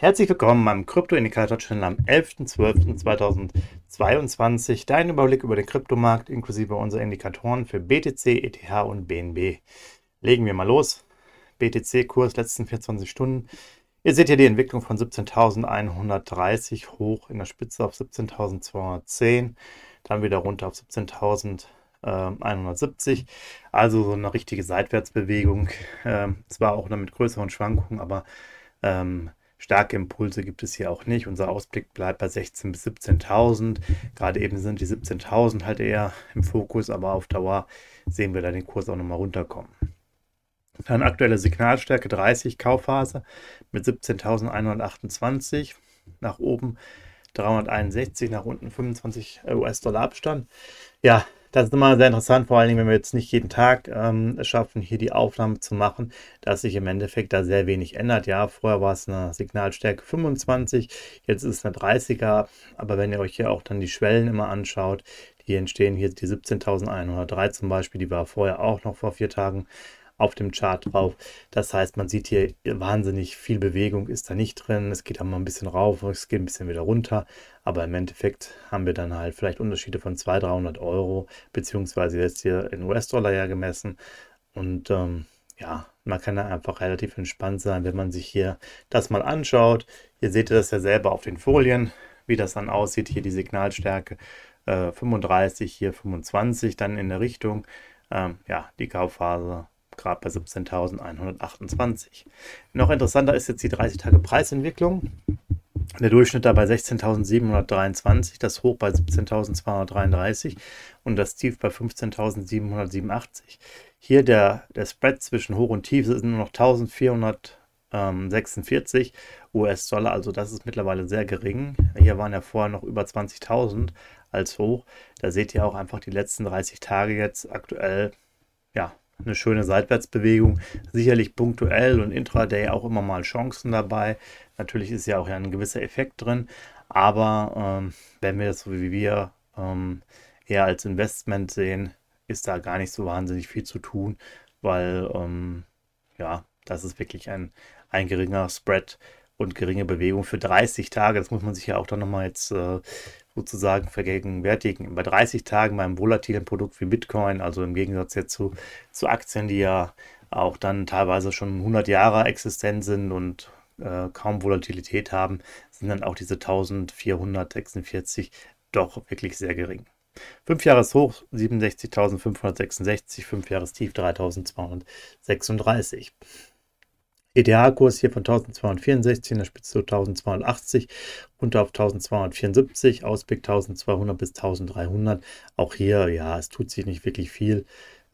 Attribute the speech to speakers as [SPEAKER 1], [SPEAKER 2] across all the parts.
[SPEAKER 1] Herzlich willkommen beim Krypto-Indikator-Channel am 11.12.2022. Dein Überblick über den Kryptomarkt inklusive unserer Indikatoren für BTC, ETH und BNB. Legen wir mal los. BTC-Kurs letzten 24 Stunden. Ihr seht hier die Entwicklung von 17.130 hoch in der Spitze auf 17.210, dann wieder runter auf 17.170. Also so eine richtige Seitwärtsbewegung. Ähm, zwar auch noch mit größeren Schwankungen, aber ähm, Starke Impulse gibt es hier auch nicht. Unser Ausblick bleibt bei 16.000 bis 17.000. Gerade eben sind die 17.000 halt eher im Fokus, aber auf Dauer sehen wir da den Kurs auch nochmal runterkommen. Dann aktuelle Signalstärke 30 Kaufphase mit 17.128 nach oben 361, nach unten 25 US-Dollar Abstand. Ja, das ist immer sehr interessant, vor allen Dingen, wenn wir jetzt nicht jeden Tag ähm, schaffen, hier die Aufnahme zu machen, dass sich im Endeffekt da sehr wenig ändert. Ja, vorher war es eine Signalstärke 25, jetzt ist es eine 30er, aber wenn ihr euch hier auch dann die Schwellen immer anschaut, die entstehen hier die 17.103 zum Beispiel, die war vorher auch noch vor vier Tagen auf dem Chart drauf. Das heißt, man sieht hier wahnsinnig viel Bewegung ist da nicht drin. Es geht dann mal ein bisschen rauf, es geht ein bisschen wieder runter. Aber im Endeffekt haben wir dann halt vielleicht Unterschiede von 200, 300 Euro, beziehungsweise jetzt hier in US-Dollar ja gemessen. Und ähm, ja, man kann da einfach relativ entspannt sein, wenn man sich hier das mal anschaut. Ihr seht das ja selber auf den Folien, wie das dann aussieht. Hier die Signalstärke äh, 35, hier 25, dann in der Richtung. Ähm, ja, die Kaufphase gerade bei 17.128. Noch interessanter ist jetzt die 30-Tage-Preisentwicklung. Der Durchschnitt da bei 16.723, das Hoch bei 17.233 und das Tief bei 15.787. Hier der, der Spread zwischen Hoch und Tief sind nur noch 1.446 US-Dollar, also das ist mittlerweile sehr gering. Hier waren ja vorher noch über 20.000 als Hoch. Da seht ihr auch einfach die letzten 30 Tage jetzt aktuell, ja, eine schöne Seitwärtsbewegung. Sicherlich punktuell und intraday auch immer mal Chancen dabei. Natürlich ist ja auch ein gewisser Effekt drin. Aber ähm, wenn wir das so wie wir ähm, eher als Investment sehen, ist da gar nicht so wahnsinnig viel zu tun, weil ähm, ja, das ist wirklich ein, ein geringer Spread und geringe Bewegung für 30 Tage. Das muss man sich ja auch dann nochmal jetzt äh, sozusagen vergegenwärtigen. Bei 30 Tagen beim volatilen Produkt wie Bitcoin, also im Gegensatz jetzt zu, zu Aktien, die ja auch dann teilweise schon 100 Jahre existent sind und äh, kaum Volatilität haben, sind dann auch diese 1446 doch wirklich sehr gering. 5 Jahres Hoch 67.566, 5 Jahres Tief 3236. ETH-Kurs hier von 1264 in der Spitze 1280, runter auf 1274, Ausblick 1200 bis 1300. Auch hier, ja, es tut sich nicht wirklich viel.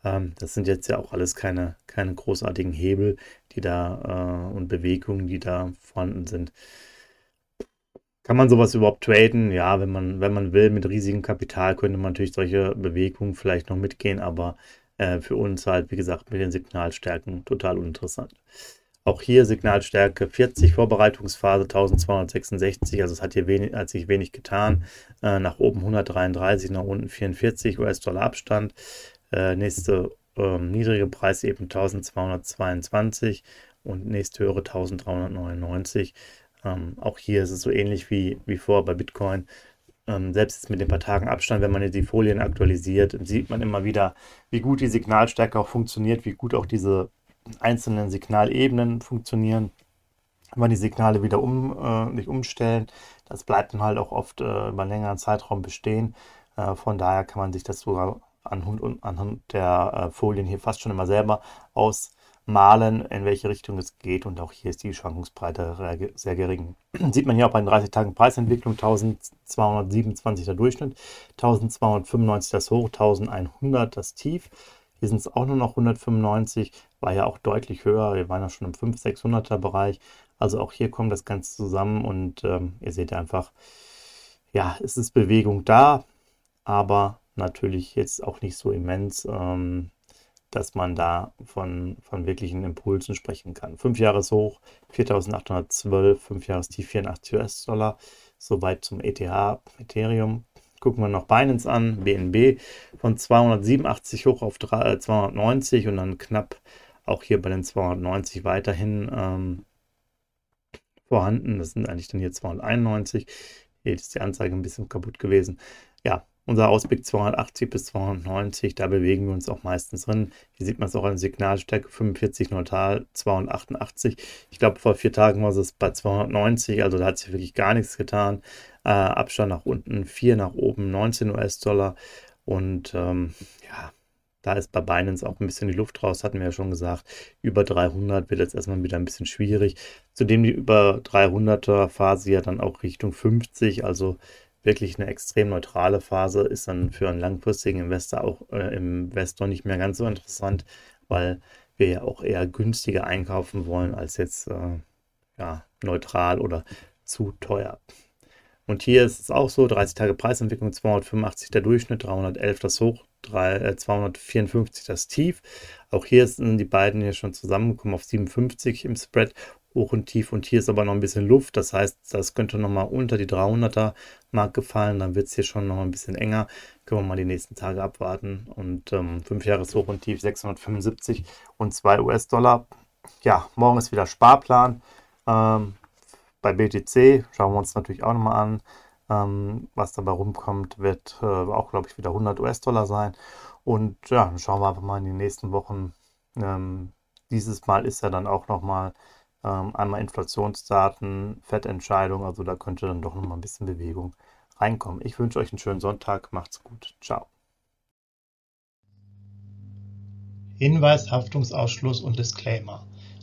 [SPEAKER 1] Ähm, das sind jetzt ja auch alles keine, keine großartigen Hebel, die da äh, und Bewegungen, die da vorhanden sind. Kann man sowas überhaupt traden? Ja, wenn man, wenn man will, mit riesigem Kapital könnte man natürlich solche Bewegungen vielleicht noch mitgehen, aber äh, für uns halt, wie gesagt, mit den Signalstärken total uninteressant. Auch hier Signalstärke 40, Vorbereitungsphase 1266, also es hat hier wenig, hat sich wenig getan. Äh, nach oben 133, nach unten 44 US-Dollar Abstand. Äh, nächste ähm, niedrige Preis eben 1222 und nächste höhere 1399. Ähm, auch hier ist es so ähnlich wie, wie vor bei Bitcoin. Ähm, selbst jetzt mit den paar Tagen Abstand, wenn man jetzt die Folien aktualisiert, sieht man immer wieder, wie gut die Signalstärke auch funktioniert, wie gut auch diese einzelnen Signalebenen funktionieren. Wenn die Signale wieder um, äh, nicht umstellen, das bleibt dann halt auch oft äh, über einen längeren Zeitraum bestehen. Äh, von daher kann man sich das sogar anhand, anhand der äh, Folien hier fast schon immer selber ausmalen, in welche Richtung es geht. Und auch hier ist die Schwankungsbreite sehr gering. Sieht man hier auch bei den 30 Tagen Preisentwicklung 1227 der Durchschnitt, 1295 das Hoch, 1100 das Tief. Hier sind es auch nur noch 195, war ja auch deutlich höher. Wir waren ja schon im 500, 600er Bereich. Also auch hier kommt das Ganze zusammen und ähm, ihr seht einfach, ja, es ist Bewegung da, aber natürlich jetzt auch nicht so immens, ähm, dass man da von, von wirklichen Impulsen sprechen kann. 5 Jahres hoch 4.812, 5 Jahres tief 84 US-Dollar. Soweit zum ETH, Ethereum. Gucken wir noch Binance an, BNB von 287 hoch auf 290 äh, und dann knapp auch hier bei den 290 weiterhin ähm, vorhanden. Das sind eigentlich dann hier 291. Hier ist die Anzeige ein bisschen kaputt gewesen. Ja, unser Ausblick 280 bis 290, da bewegen wir uns auch meistens drin. Hier sieht man es auch an Signalstärke 45 neutral, 288. Ich glaube, vor vier Tagen war es bei 290, also da hat sich wirklich gar nichts getan. Äh, Abstand nach unten, 4 nach oben, 19 US-Dollar. Und ähm, ja, da ist bei Binance auch ein bisschen die Luft raus, hatten wir ja schon gesagt. Über 300 wird jetzt erstmal wieder ein bisschen schwierig. Zudem die über 300er Phase ja dann auch Richtung 50, also wirklich eine extrem neutrale Phase, ist dann für einen langfristigen Investor auch äh, Investor nicht mehr ganz so interessant, weil wir ja auch eher günstiger einkaufen wollen als jetzt äh, ja, neutral oder zu teuer. Und hier ist es auch so, 30 Tage Preisentwicklung, 285 der Durchschnitt, 311 das Hoch, 3, äh, 254 das Tief. Auch hier sind die beiden hier schon zusammengekommen auf 57 im Spread hoch und tief. Und hier ist aber noch ein bisschen Luft, das heißt, das könnte nochmal unter die 300er Marke fallen, dann wird es hier schon noch ein bisschen enger, können wir mal die nächsten Tage abwarten. Und ähm, 5 Jahres hoch und tief 675 und 2 US-Dollar. Ja, morgen ist wieder Sparplan. Ähm, bei BTC, schauen wir uns natürlich auch nochmal an, ähm, was dabei rumkommt, wird äh, auch, glaube ich, wieder 100 US-Dollar sein und ja, dann schauen wir einfach mal in den nächsten Wochen, ähm, dieses Mal ist ja dann auch nochmal ähm, einmal Inflationsdaten, Fettentscheidung, also da könnte dann doch noch mal ein bisschen Bewegung reinkommen. Ich wünsche euch einen schönen Sonntag, macht's gut, ciao.
[SPEAKER 2] Hinweis, Haftungsausschluss und Disclaimer.